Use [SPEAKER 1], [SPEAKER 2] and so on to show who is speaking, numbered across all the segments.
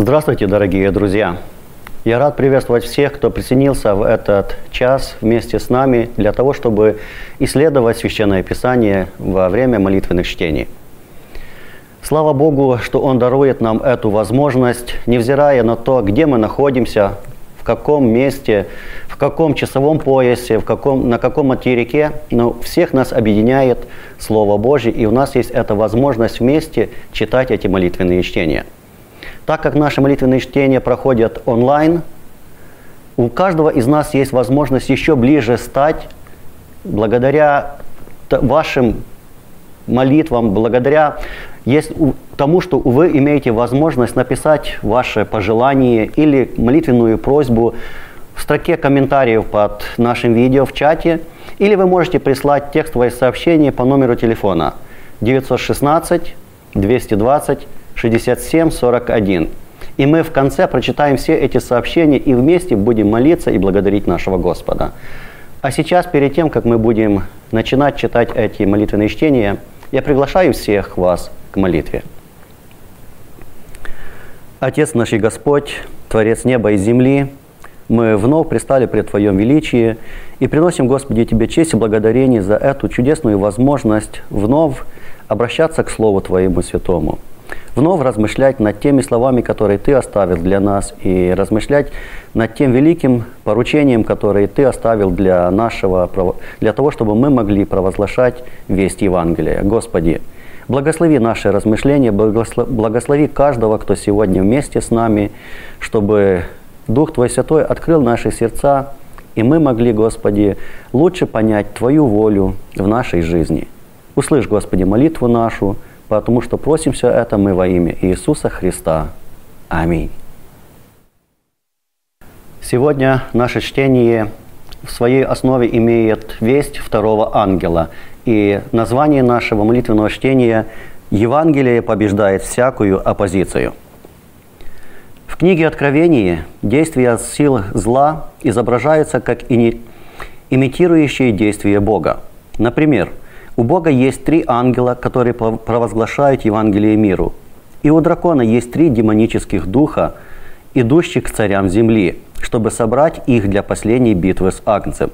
[SPEAKER 1] Здравствуйте, дорогие друзья! Я рад приветствовать всех, кто присоединился в этот час вместе с нами для того, чтобы исследовать Священное Писание во время молитвенных чтений. Слава Богу, что Он дарует нам эту возможность, невзирая на то, где мы находимся, в каком месте, в каком часовом поясе, в каком, на каком материке, но всех нас объединяет Слово Божье, и у нас есть эта возможность вместе читать эти молитвенные чтения. Так как наши молитвенные чтения проходят онлайн, у каждого из нас есть возможность еще ближе стать благодаря вашим молитвам, благодаря тому, что вы имеете возможность написать ваше пожелание или молитвенную просьбу в строке комментариев под нашим видео в чате, или вы можете прислать текстовое сообщение по номеру телефона 916 220 67 41. И мы в конце прочитаем все эти сообщения и вместе будем молиться и благодарить нашего Господа. А сейчас, перед тем, как мы будем начинать читать эти молитвенные чтения, я приглашаю всех вас к молитве. Отец наш и Господь, Творец неба и земли, мы вновь пристали пред Твоем величии и приносим, Господи, Тебе честь и благодарение за эту чудесную возможность вновь обращаться к Слову Твоему Святому, вновь размышлять над теми словами, которые Ты оставил для нас, и размышлять над тем великим поручением, которое Ты оставил для нашего, для того, чтобы мы могли провозглашать весть Евангелия. Господи, Благослови наши размышления, благослови каждого, кто сегодня вместе с нами, чтобы Дух Твой Святой открыл наши сердца, и мы могли, Господи, лучше понять Твою волю в нашей жизни. Услышь, Господи, молитву нашу, потому что просим все это мы во имя Иисуса Христа. Аминь. Сегодня наше чтение в своей основе имеет весть второго ангела – и название нашего молитвенного чтения «Евангелие побеждает всякую оппозицию». В книге Откровения действия сил зла изображаются как имитирующие действия Бога. Например, у Бога есть три ангела, которые провозглашают Евангелие миру. И у дракона есть три демонических духа, идущих к царям земли, чтобы собрать их для последней битвы с Агнцем.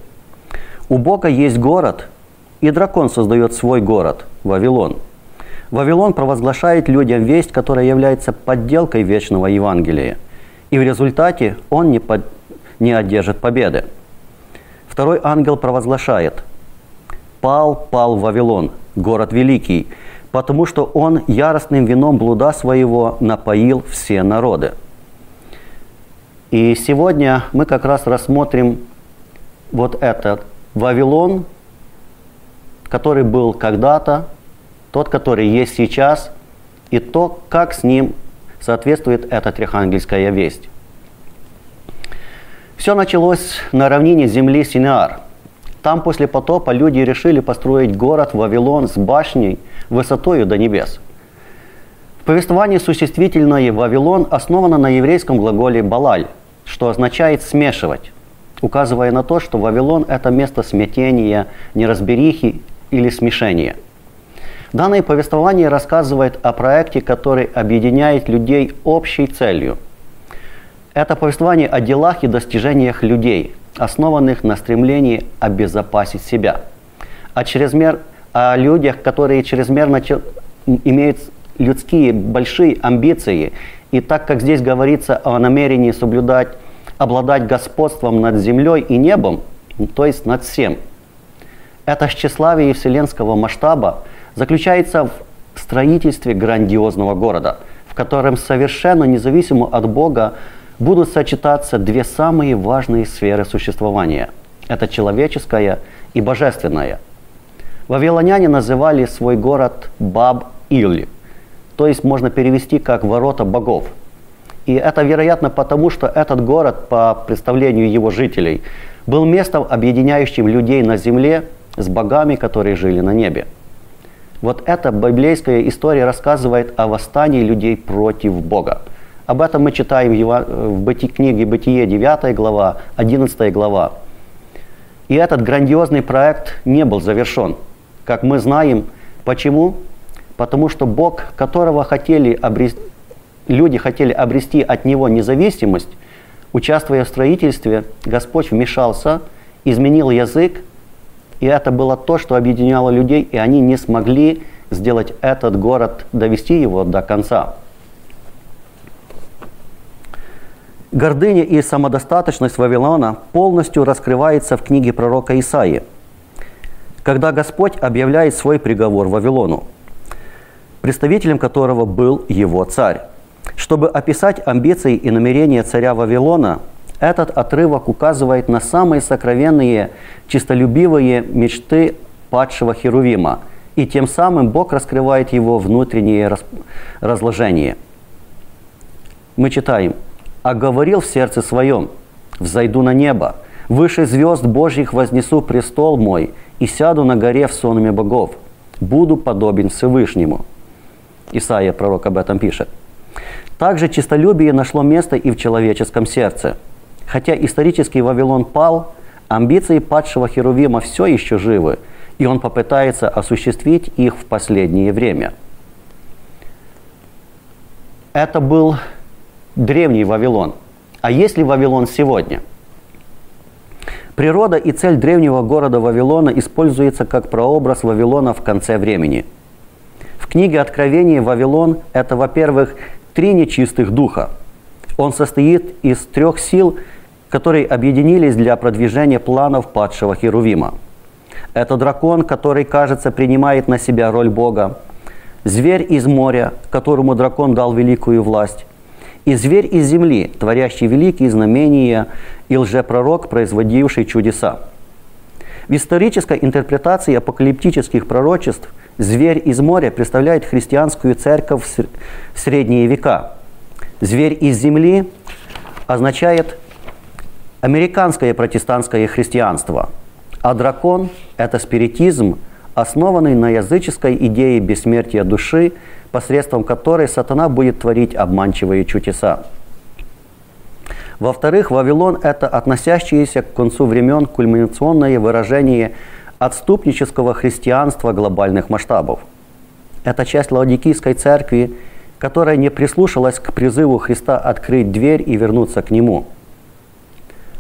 [SPEAKER 1] У Бога есть город, и дракон создает свой город, Вавилон. Вавилон провозглашает людям весть, которая является подделкой вечного Евангелия. И в результате он не, под... не одержит победы. Второй ангел провозглашает «Пал, пал Вавилон, город великий, потому что он яростным вином блуда своего напоил все народы». И сегодня мы как раз рассмотрим вот этот Вавилон, который был когда-то, тот, который есть сейчас, и то, как с ним соответствует эта трехангельская весть. Все началось на равнине земли Синеар. Там после потопа люди решили построить город Вавилон с башней высотою до небес. В повествовании существительное «Вавилон» основано на еврейском глаголе «балаль», что означает «смешивать», указывая на то, что Вавилон – это место смятения, неразберихи или смешение. Данное повествование рассказывает о проекте, который объединяет людей общей целью. Это повествование о делах и достижениях людей, основанных на стремлении обезопасить себя. О, чрезмер... о людях, которые чрезмерно имеют людские большие амбиции. И так как здесь говорится о намерении соблюдать, обладать господством над землей и небом, то есть над всем – это тщеславие вселенского масштаба заключается в строительстве грандиозного города, в котором совершенно независимо от Бога будут сочетаться две самые важные сферы существования. Это человеческая и божественная. Вавилоняне называли свой город Баб-Иль, то есть можно перевести как «ворота богов». И это, вероятно, потому что этот город, по представлению его жителей, был местом, объединяющим людей на земле с богами, которые жили на небе. Вот эта библейская история рассказывает о восстании людей против Бога. Об этом мы читаем в книге «Бытие» 9 глава, 11 глава. И этот грандиозный проект не был завершен. Как мы знаем, почему? Потому что Бог, которого хотели обрести, люди хотели обрести от него независимость, участвуя в строительстве, Господь вмешался, изменил язык, и это было то, что объединяло людей, и они не смогли сделать этот город, довести его до конца. Гордыня и самодостаточность Вавилона полностью раскрывается в книге пророка Исаии, когда Господь объявляет свой приговор Вавилону, представителем которого был его царь. Чтобы описать амбиции и намерения царя Вавилона, этот отрывок указывает на самые сокровенные, чистолюбивые мечты падшего Херувима – и тем самым Бог раскрывает его внутреннее разложение. Мы читаем, «А говорил в сердце своем, взойду на небо, выше звезд Божьих вознесу престол мой и сяду на горе в сонме богов, буду подобен Всевышнему». Исаия, пророк, об этом пишет. Также чистолюбие нашло место и в человеческом сердце. Хотя исторический Вавилон пал, амбиции падшего Херувима все еще живы – и он попытается осуществить их в последнее время. Это был древний Вавилон. А есть ли Вавилон сегодня? Природа и цель древнего города Вавилона используется как прообраз Вавилона в конце времени. В книге Откровения Вавилон – это, во-первых, три нечистых духа. Он состоит из трех сил, которые объединились для продвижения планов падшего Херувима – это дракон, который, кажется, принимает на себя роль Бога. Зверь из моря, которому дракон дал великую власть. И зверь из земли, творящий великие знамения, и лжепророк, производивший чудеса. В исторической интерпретации апокалиптических пророчеств зверь из моря представляет христианскую церковь в средние века. Зверь из земли означает американское протестантское христианство – а дракон – это спиритизм, основанный на языческой идее бессмертия души, посредством которой сатана будет творить обманчивые чудеса. Во-вторых, Вавилон – это относящееся к концу времен кульминационное выражение отступнического христианства глобальных масштабов. Это часть Лаодикийской церкви, которая не прислушалась к призыву Христа открыть дверь и вернуться к Нему.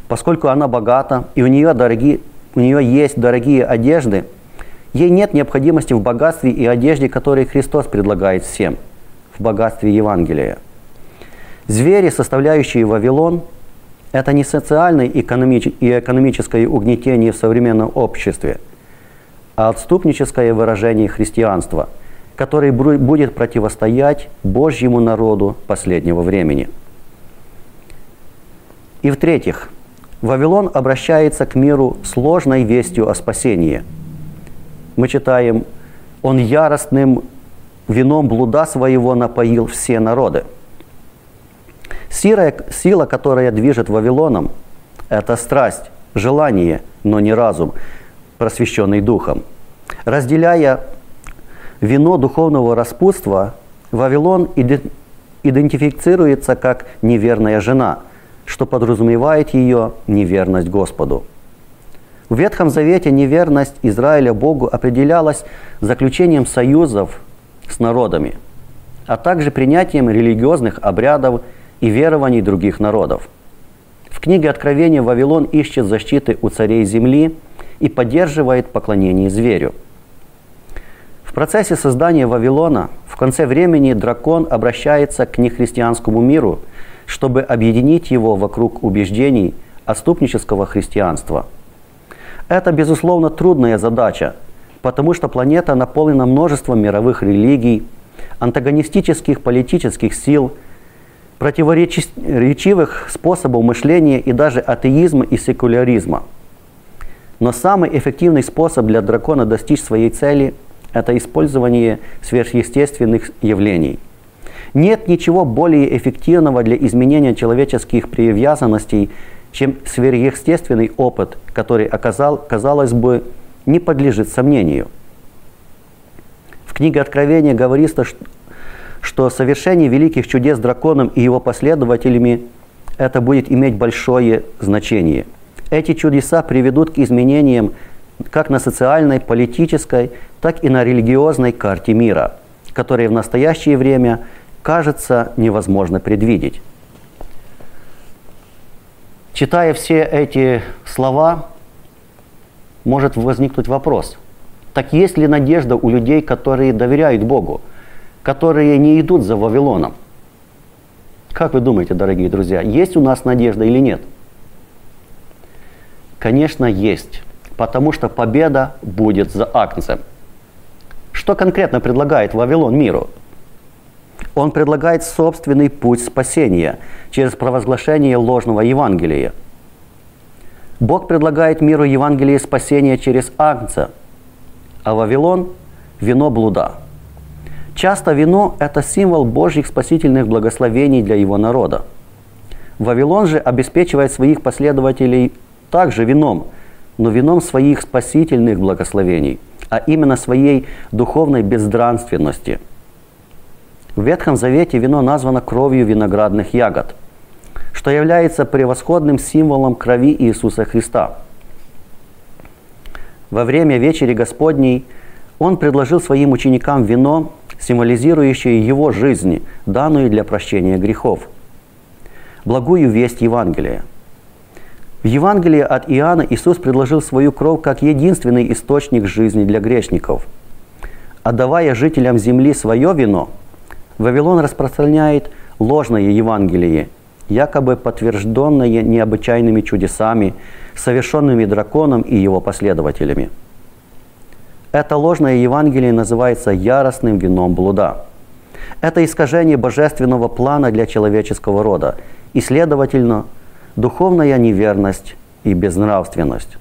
[SPEAKER 1] Поскольку она богата, и у нее дорогие, у нее есть дорогие одежды, ей нет необходимости в богатстве и одежде, которые Христос предлагает всем, в богатстве Евангелия. Звери, составляющие Вавилон, это не социальное и экономическое угнетение в современном обществе, а отступническое выражение христианства, которое будет противостоять Божьему народу последнего времени. И в-третьих, Вавилон обращается к миру сложной вестью о спасении. Мы читаем, «Он яростным вином блуда своего напоил все народы». Сила, сила, которая движет Вавилоном, это страсть, желание, но не разум, просвещенный духом. Разделяя вино духовного распутства, Вавилон идентифицируется как неверная жена – что подразумевает ее неверность Господу. В Ветхом Завете неверность Израиля Богу определялась заключением союзов с народами, а также принятием религиозных обрядов и верований других народов. В книге Откровения Вавилон ищет защиты у царей земли и поддерживает поклонение зверю. В процессе создания Вавилона в конце времени дракон обращается к нехристианскому миру – чтобы объединить его вокруг убеждений отступнического христианства. Это, безусловно, трудная задача, потому что планета наполнена множеством мировых религий, антагонистических политических сил, противоречивых способов мышления и даже атеизма и секуляризма. Но самый эффективный способ для дракона достичь своей цели – это использование сверхъестественных явлений – нет ничего более эффективного для изменения человеческих привязанностей, чем сверхъестественный опыт, который, оказал, казалось бы, не подлежит сомнению. В книге Откровения говорится, что совершение великих чудес драконом и его последователями это будет иметь большое значение. Эти чудеса приведут к изменениям как на социальной, политической, так и на религиозной карте мира, которые в настоящее время кажется невозможно предвидеть. Читая все эти слова, может возникнуть вопрос, так есть ли надежда у людей, которые доверяют Богу, которые не идут за Вавилоном? Как вы думаете, дорогие друзья, есть у нас надежда или нет? Конечно, есть, потому что победа будет за Агнцем. Что конкретно предлагает Вавилон миру? Он предлагает собственный путь спасения через провозглашение ложного Евангелия. Бог предлагает миру Евангелие спасения через Агнца, а Вавилон – вино блуда. Часто вино – это символ Божьих спасительных благословений для его народа. Вавилон же обеспечивает своих последователей также вином, но вином своих спасительных благословений, а именно своей духовной бездранственности – в Ветхом Завете вино названо кровью виноградных ягод, что является превосходным символом крови Иисуса Христа. Во время вечери Господней Он предложил своим ученикам вино, символизирующее Его жизнь, данную для прощения грехов. Благую весть Евангелия. В Евангелии от Иоанна Иисус предложил свою кровь как единственный источник жизни для грешников. Отдавая жителям земли свое вино – Вавилон распространяет ложное Евангелие, якобы подтвержденное необычайными чудесами, совершенными драконом и его последователями. Это ложное Евангелие называется яростным вином блуда. Это искажение божественного плана для человеческого рода и, следовательно, духовная неверность и безнравственность.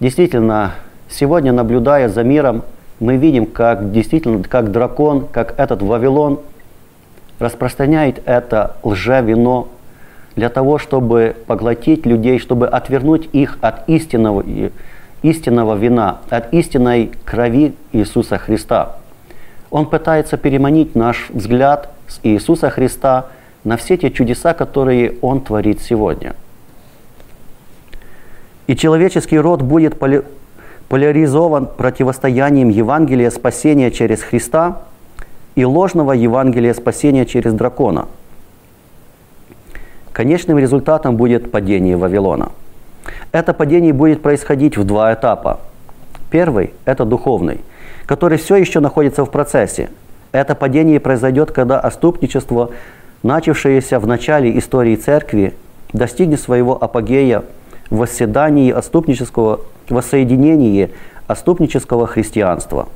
[SPEAKER 1] Действительно, сегодня, наблюдая за миром, мы видим, как действительно, как дракон, как этот Вавилон распространяет это лжевино для того, чтобы поглотить людей, чтобы отвернуть их от истинного, истинного вина, от истинной крови Иисуса Христа. Он пытается переманить наш взгляд с Иисуса Христа на все те чудеса, которые Он творит сегодня. И человеческий род будет поляризован противостоянием Евангелия спасения через Христа и ложного Евангелия спасения через дракона. Конечным результатом будет падение Вавилона. Это падение будет происходить в два этапа. Первый – это духовный, который все еще находится в процессе. Это падение произойдет, когда оступничество, начавшееся в начале истории церкви, достигнет своего апогея восседании отступнического воссоединении отступнического христианства.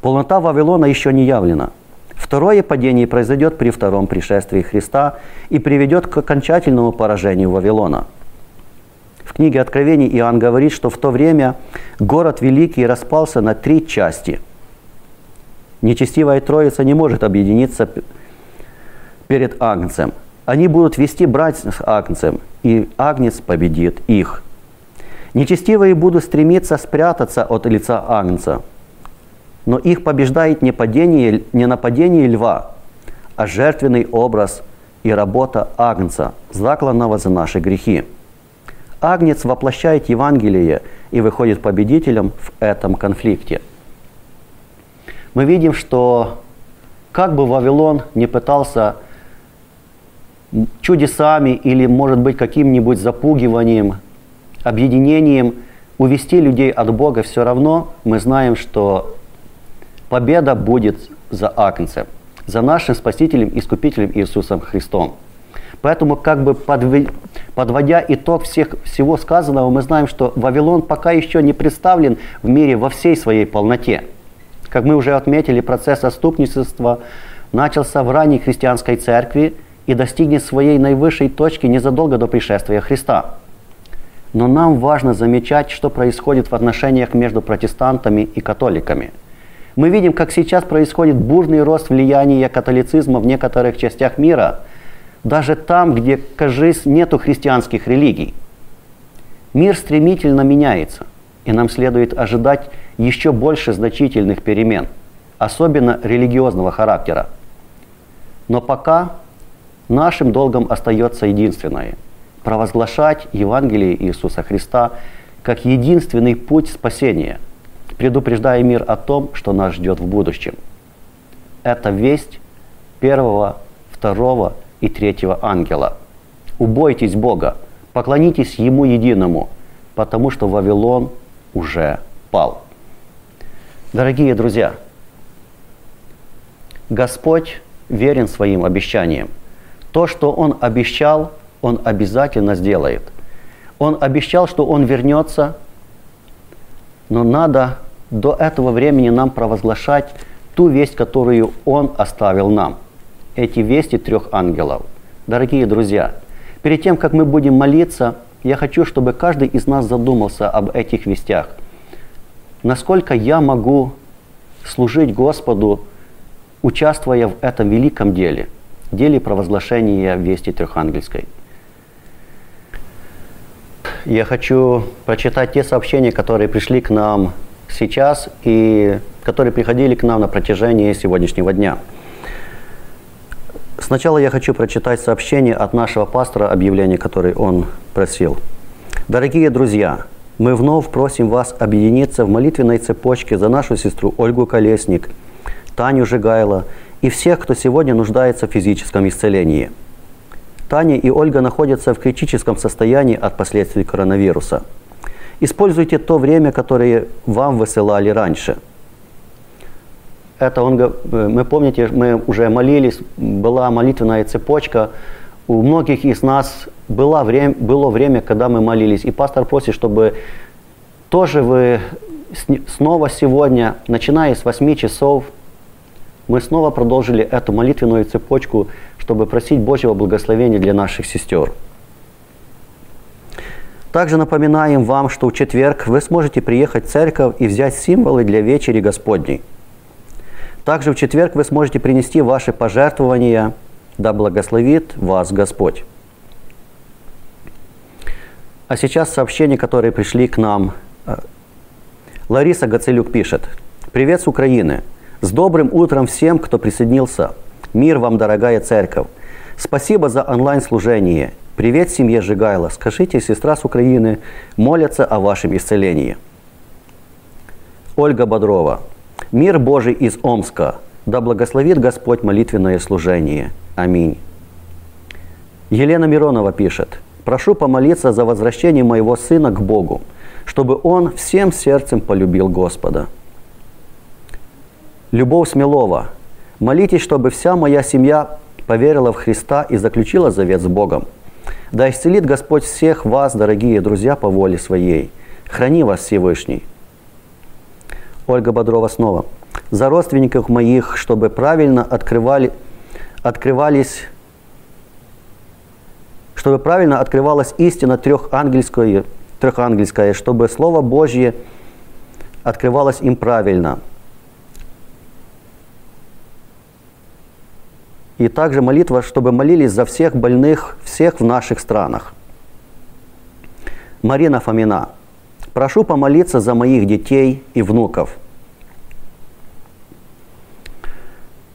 [SPEAKER 1] Полнота Вавилона еще не явлена. Второе падение произойдет при втором пришествии Христа и приведет к окончательному поражению Вавилона. В книге Откровений Иоанн говорит, что в то время город Великий распался на три части. Нечестивая Троица не может объединиться перед Агнцем. Они будут вести брать с Агнцем, и Агнец победит их – Нечестивые будут стремиться спрятаться от лица Агнца, но их побеждает не, падение, не нападение льва, а жертвенный образ и работа Агнца, закланного за наши грехи. Агнец воплощает Евангелие и выходит победителем в этом конфликте. Мы видим, что как бы Вавилон не пытался чудесами или, может быть, каким-нибудь запугиванием объединением увести людей от Бога, все равно мы знаем, что победа будет за Агнцем, за нашим Спасителем и Искупителем Иисусом Христом. Поэтому, как бы подводя итог всех, всего сказанного, мы знаем, что Вавилон пока еще не представлен в мире во всей своей полноте. Как мы уже отметили, процесс отступничества начался в ранней христианской церкви и достигнет своей наивысшей точки незадолго до пришествия Христа. Но нам важно замечать, что происходит в отношениях между протестантами и католиками. Мы видим, как сейчас происходит бурный рост влияния католицизма в некоторых частях мира, даже там, где, кажись, нету христианских религий. Мир стремительно меняется, и нам следует ожидать еще больше значительных перемен, особенно религиозного характера. Но пока нашим долгом остается единственное – провозглашать Евангелие Иисуса Христа как единственный путь спасения, предупреждая мир о том, что нас ждет в будущем. это весть первого, второго и третьего ангела. Убойтесь Бога, поклонитесь Ему единому, потому что Вавилон уже пал. Дорогие друзья, Господь верен своим обещаниям. То, что Он обещал, Он обязательно сделает. Он обещал, что Он вернется, но надо до этого времени нам провозглашать ту весть, которую Он оставил нам. Эти вести трех ангелов. Дорогие друзья, перед тем, как мы будем молиться, я хочу, чтобы каждый из нас задумался об этих вестях. Насколько я могу служить Господу, участвуя в этом великом деле, деле провозглашения вести трехангельской. Я хочу прочитать те сообщения, которые пришли к нам сейчас и которые приходили к нам на протяжении сегодняшнего дня. Сначала я хочу прочитать сообщение от нашего пастора, объявление, которое он просил. Дорогие друзья, мы вновь просим вас объединиться в молитвенной цепочке за нашу сестру Ольгу Колесник, Таню Жигайло и всех, кто сегодня нуждается в физическом исцелении. Таня и Ольга находятся в критическом состоянии от последствий коронавируса – Используйте то время, которое вам высылали раньше. Это он, э, мы помните, мы уже молились, была молитвенная цепочка. У многих из нас было время, было время, когда мы молились. И пастор просит, чтобы тоже вы снова сегодня, начиная с 8 часов, мы снова продолжили эту молитвенную цепочку, чтобы просить Божьего благословения для наших сестер. Также напоминаем вам, что в четверг вы сможете приехать в церковь и взять символы для вечери Господней. Также в четверг вы сможете принести ваши пожертвования, да благословит вас Господь. А сейчас сообщения, которые пришли к нам. Лариса Гацелюк пишет. Привет с Украины. С добрым утром всем, кто присоединился. Мир вам, дорогая церковь. Спасибо за онлайн-служение. Привет семье Жигайло. Скажите, сестра с Украины молятся о вашем исцелении. Ольга Бодрова. Мир Божий из Омска. Да благословит Господь молитвенное служение. Аминь. Елена Миронова пишет. Прошу помолиться за возвращение моего сына к Богу, чтобы он всем сердцем полюбил Господа. Любовь Смелова. Молитесь, чтобы вся моя семья поверила в Христа и заключила завет с Богом. Да исцелит Господь всех вас, дорогие друзья, по воле своей. Храни вас Всевышний. Ольга Бодрова снова. За родственников моих, чтобы правильно открывали, открывались чтобы правильно открывалась истина трехангельская, трехангельская, чтобы Слово Божье открывалось им правильно – И также молитва, чтобы молились за всех больных, всех в наших странах. Марина Фомина. Прошу помолиться за моих детей и внуков.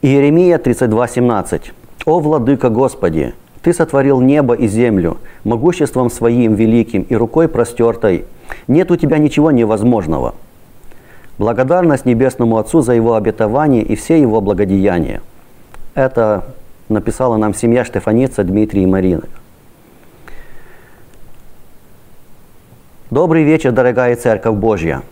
[SPEAKER 1] Иеремия 32:17. «О, Владыка Господи, Ты сотворил небо и землю могуществом Своим великим и рукой простертой. Нет у Тебя ничего невозможного. Благодарность Небесному Отцу за Его обетование и все Его благодеяния – это написала нам семья Штефаница, Дмитрий и Марина. Добрый вечер, дорогая Церковь Божья.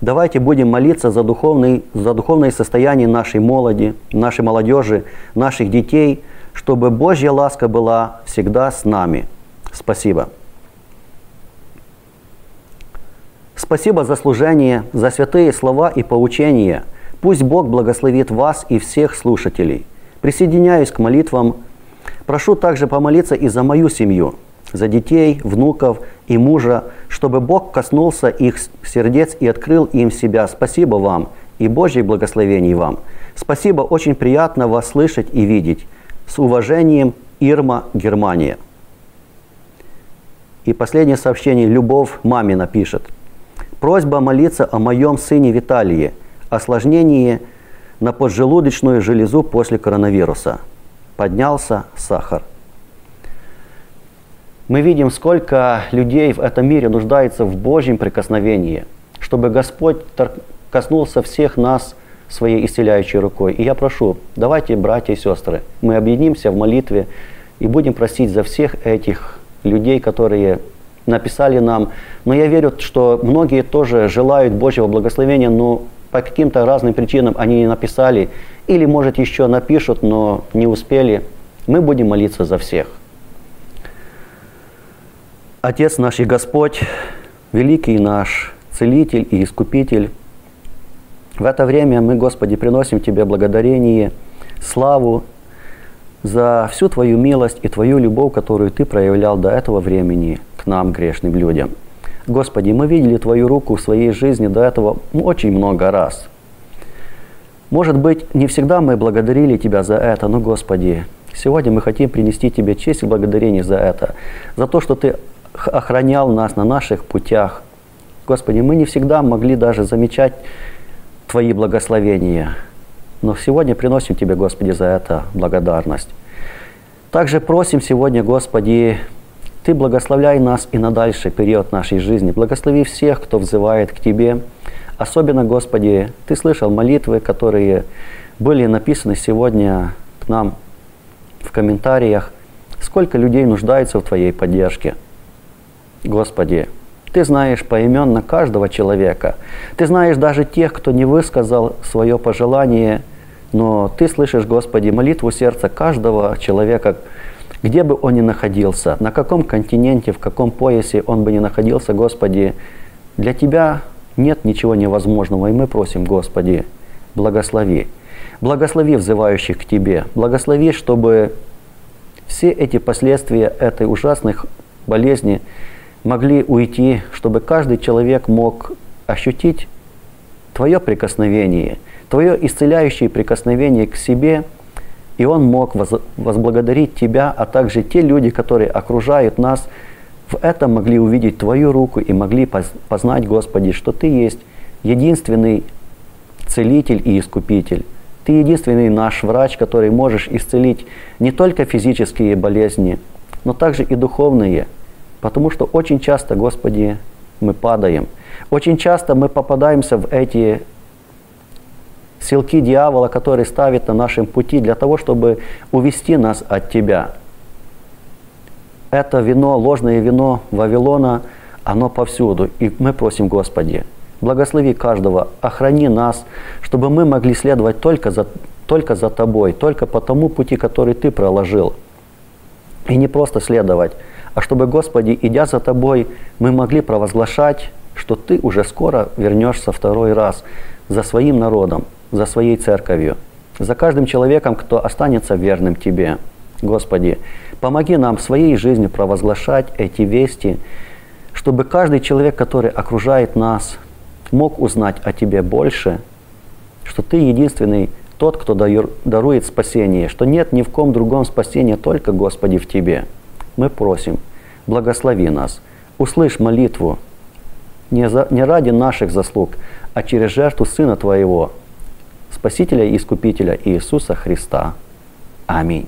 [SPEAKER 1] Давайте будем молиться за, духовный, за духовное состояние нашей молоди, нашей молодежи, наших детей, чтобы Божья ласка была всегда с нами. Спасибо. Спасибо за служение, за святые слова и поучения. Пусть Бог благословит вас и всех слушателей – Присоединяюсь к молитвам. Прошу также помолиться и за мою семью, за детей, внуков и мужа, чтобы Бог коснулся их сердец и открыл им себя. Спасибо вам и Божьих благословений вам. Спасибо, очень приятно вас слышать и видеть. С уважением, Ирма, Германия. И последнее сообщение Любовь Мамина пишет. Просьба молиться о моем сыне Виталии, осложнении – на поджелудочную железу после коронавируса. Поднялся сахар. Мы видим, сколько людей в этом мире нуждается в Божьем прикосновении, чтобы Господь коснулся всех нас своей исцеляющей рукой. И я прошу, давайте, братья и сестры, мы объединимся в молитве и будем просить за всех этих людей, которые написали нам. Но я верю, что многие тоже желают Божьего благословения, но по каким-то разным причинам они не написали. Или, может, еще напишут, но не успели. Мы будем молиться за всех. Отец наш и Господь, великий наш Целитель и Искупитель, в это время мы, Господи, приносим Тебе благодарение, славу за всю Твою милость и Твою любовь, которую Ты проявлял до этого времени к нам, грешным людям. Господи, мы видели Твою руку в своей жизни до этого очень много раз. Может быть, не всегда мы благодарили Тебя за это, но, Господи, сегодня мы хотим принести Тебе честь и благодарение за это, за то, что Ты охранял нас на наших путях. Господи, мы не всегда могли даже замечать Твои благословения. Но сегодня приносим Тебе, Господи, за это благодарность. Также просим сегодня, Господи, Ты благословляй нас и на дальший период нашей жизни. Благослови всех, кто взывает к Тебе. Особенно, Господи, Ты слышал молитвы, которые были написаны сегодня к нам в комментариях. Сколько людей нуждается в Твоей поддержке. Господи, ты знаешь поименно каждого человека. Ты знаешь даже тех, кто не высказал свое пожелание, но Ты слышишь, Господи, молитву сердца каждого человека, где бы он ни находился, на каком континенте, в каком поясе он бы ни находился, Господи, для Тебя нет ничего невозможного, и мы просим, Господи, благослови. Благослови взывающих к Тебе. Благослови, чтобы все эти последствия этой ужасной болезни могли уйти, чтобы каждый человек мог ощутить Твое прикосновение, Твое исцеляющее прикосновение к себе, и он мог возблагодарить Тебя, а также те люди, которые окружают нас, в этом могли увидеть Твою руку и могли познать, Господи, что Ты есть единственный целитель и искупитель. Ты единственный наш врач, который можешь исцелить не только физические болезни, но также и духовные – Потому что очень часто, Господи, мы падаем. Очень часто мы попадаемся в эти силки дьявола, которые ставят на нашем пути для того, чтобы увести нас от Тебя. Это вино, ложное вино Вавилона, оно повсюду. И мы просим, Господи, благослови каждого, охрани нас, чтобы мы могли следовать только за, только за Тобой, только по тому пути, который Ты проложил. И не просто следовать, а чтобы, Господи, идя за Тобой, мы могли провозглашать, что Ты уже скоро вернешься второй раз за своим народом, за своей церковью, за каждым человеком, кто останется верным Тебе. Господи, помоги нам в своей жизни провозглашать эти вести, чтобы каждый человек, который окружает нас, мог узнать о Тебе больше, что Ты единственный тот, кто дарует спасение, что нет ни в ком другом спасения, только, Господи, в Тебе. Мы просим, благослови нас, услышь молитву. Не, за, не ради наших заслуг, а через жертву Сына Твоего, Спасителя и Искупителя Иисуса Христа. Аминь.